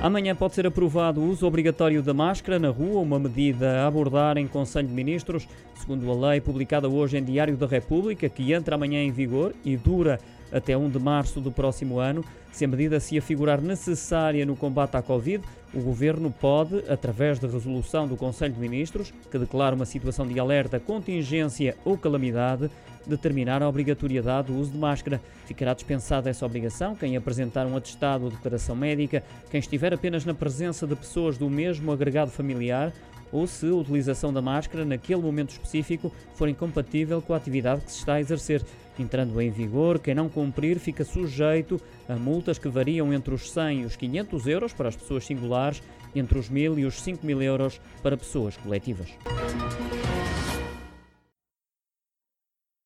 Amanhã pode ser aprovado o uso obrigatório da máscara na rua, uma medida a abordar em Conselho de Ministros, segundo a lei publicada hoje em Diário da República, que entra amanhã em vigor e dura até 1 de março do próximo ano. Se a medida se afigurar necessária no combate à Covid, o Governo pode, através de resolução do Conselho de Ministros, que declara uma situação de alerta, contingência ou calamidade, determinar a obrigatoriedade do uso de máscara. Ficará dispensada essa obrigação quem apresentar um atestado ou declaração médica, quem estiver apenas na presença de pessoas do mesmo agregado familiar ou se a utilização da máscara naquele momento específico for incompatível com a atividade que se está a exercer. Entrando em vigor, quem não cumprir fica sujeito a multas que variam entre os 100 e os 500 euros para as pessoas singulares, entre os 1.000 e os 5.000 euros para pessoas coletivas.